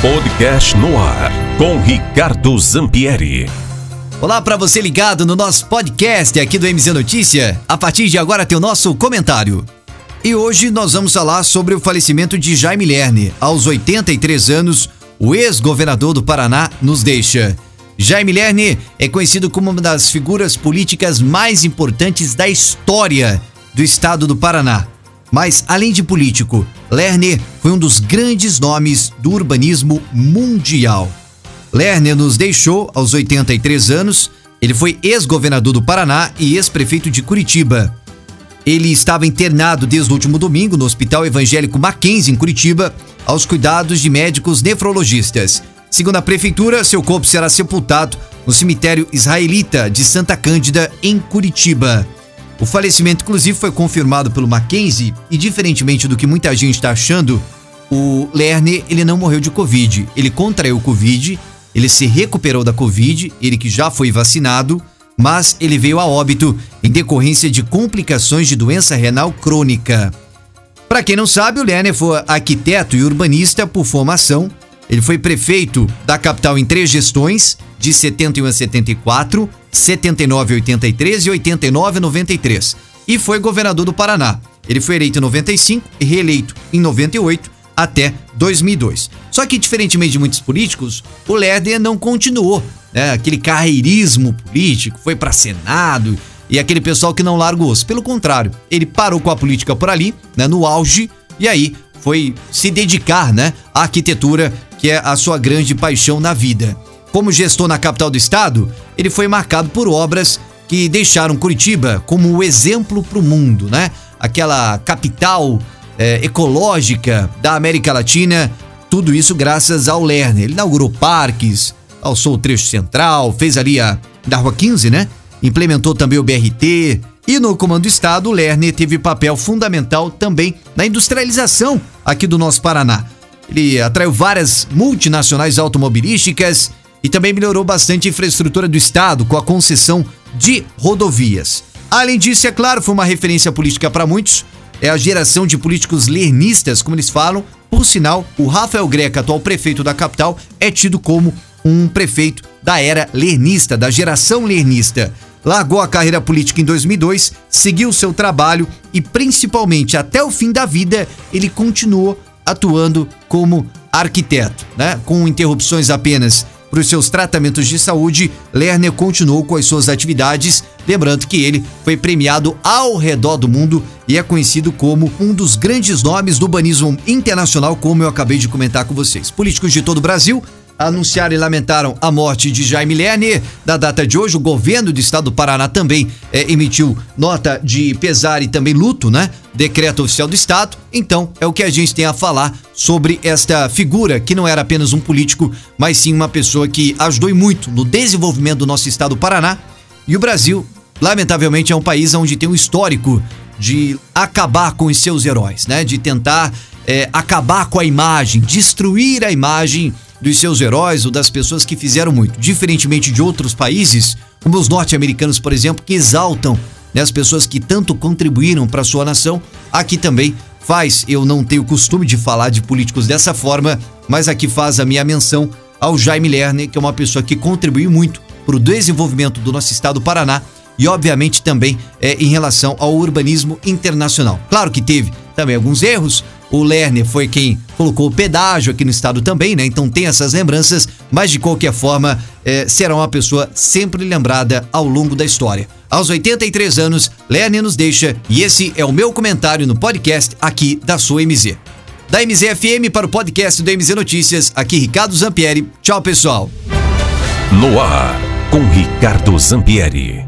Podcast no ar com Ricardo Zampieri. Olá para você ligado no nosso podcast aqui do MZ Notícia. A partir de agora tem o nosso comentário. E hoje nós vamos falar sobre o falecimento de Jaime Lerner. Aos 83 anos, o ex-governador do Paraná nos deixa. Jaime Lerner é conhecido como uma das figuras políticas mais importantes da história do estado do Paraná. Mas, além de político, Lerner foi um dos grandes nomes do urbanismo mundial. Lerner nos deixou aos 83 anos. Ele foi ex-governador do Paraná e ex-prefeito de Curitiba. Ele estava internado desde o último domingo no Hospital Evangélico Mackenzie, em Curitiba, aos cuidados de médicos nefrologistas. Segundo a prefeitura, seu corpo será sepultado no cemitério israelita de Santa Cândida, em Curitiba. O falecimento, inclusive, foi confirmado pelo Mackenzie e, diferentemente do que muita gente está achando, o Lerner ele não morreu de Covid. Ele contraiu Covid, ele se recuperou da Covid, ele que já foi vacinado, mas ele veio a óbito em decorrência de complicações de doença renal crônica. Para quem não sabe, o Lerner foi arquiteto e urbanista por formação. Ele foi prefeito da capital em três gestões, de 71 a 74, 79 a 83 e 89 a 93. E foi governador do Paraná. Ele foi eleito em 95 e reeleito em 98 até 2002. Só que, diferentemente de muitos políticos, o Lerner não continuou né, aquele carreirismo político, foi para Senado e aquele pessoal que não larga o osso. Pelo contrário, ele parou com a política por ali, né, no auge, e aí foi se dedicar né, à arquitetura, que é a sua grande paixão na vida. Como gestor na capital do estado, ele foi marcado por obras que deixaram Curitiba como o exemplo para o mundo, né? Aquela capital é, ecológica da América Latina, tudo isso graças ao Lerner. Ele inaugurou parques, alçou o trecho central, fez ali a da Rua 15, né? Implementou também o BRT. E no comando do estado, o Lerner teve papel fundamental também na industrialização aqui do nosso Paraná. Ele atraiu várias multinacionais automobilísticas e também melhorou bastante a infraestrutura do estado com a concessão de rodovias. Além disso, é claro, foi uma referência política para muitos. É a geração de políticos lernistas, como eles falam. Por sinal, o Rafael Greca, atual prefeito da capital, é tido como um prefeito da era lernista, da geração lernista. Largou a carreira política em 2002, seguiu seu trabalho e, principalmente até o fim da vida, ele continuou atuando como arquiteto, né? Com interrupções apenas para os seus tratamentos de saúde, Lerner continuou com as suas atividades, lembrando que ele foi premiado ao redor do mundo e é conhecido como um dos grandes nomes do urbanismo internacional, como eu acabei de comentar com vocês. Políticos de todo o Brasil anunciaram e lamentaram a morte de Jaime Lerner. Da data de hoje, o governo do estado do Paraná também é, emitiu nota de pesar e também luto, né? Decreto oficial do estado. Então, é o que a gente tem a falar sobre esta figura que não era apenas um político, mas sim uma pessoa que ajudou muito no desenvolvimento do nosso estado do Paraná. E o Brasil, lamentavelmente, é um país onde tem um histórico de acabar com os seus heróis, né? De tentar é, acabar com a imagem, destruir a imagem dos seus heróis ou das pessoas que fizeram muito. Diferentemente de outros países, como os norte-americanos, por exemplo, que exaltam né, as pessoas que tanto contribuíram para sua nação, aqui também faz. Eu não tenho costume de falar de políticos dessa forma, mas aqui faz a minha menção ao Jaime Lerner, que é uma pessoa que contribuiu muito para o desenvolvimento do nosso estado do Paraná e, obviamente, também é, em relação ao urbanismo internacional. Claro que teve também alguns erros, o Lerner foi quem colocou o pedágio aqui no estado também, né? Então tem essas lembranças, mas de qualquer forma, é, será uma pessoa sempre lembrada ao longo da história. Aos 83 anos, Lerner nos deixa e esse é o meu comentário no podcast aqui da sua MZ. Da MZFM para o podcast do MZ Notícias, aqui Ricardo Zampieri. Tchau, pessoal. No ar, com Ricardo Zampieri.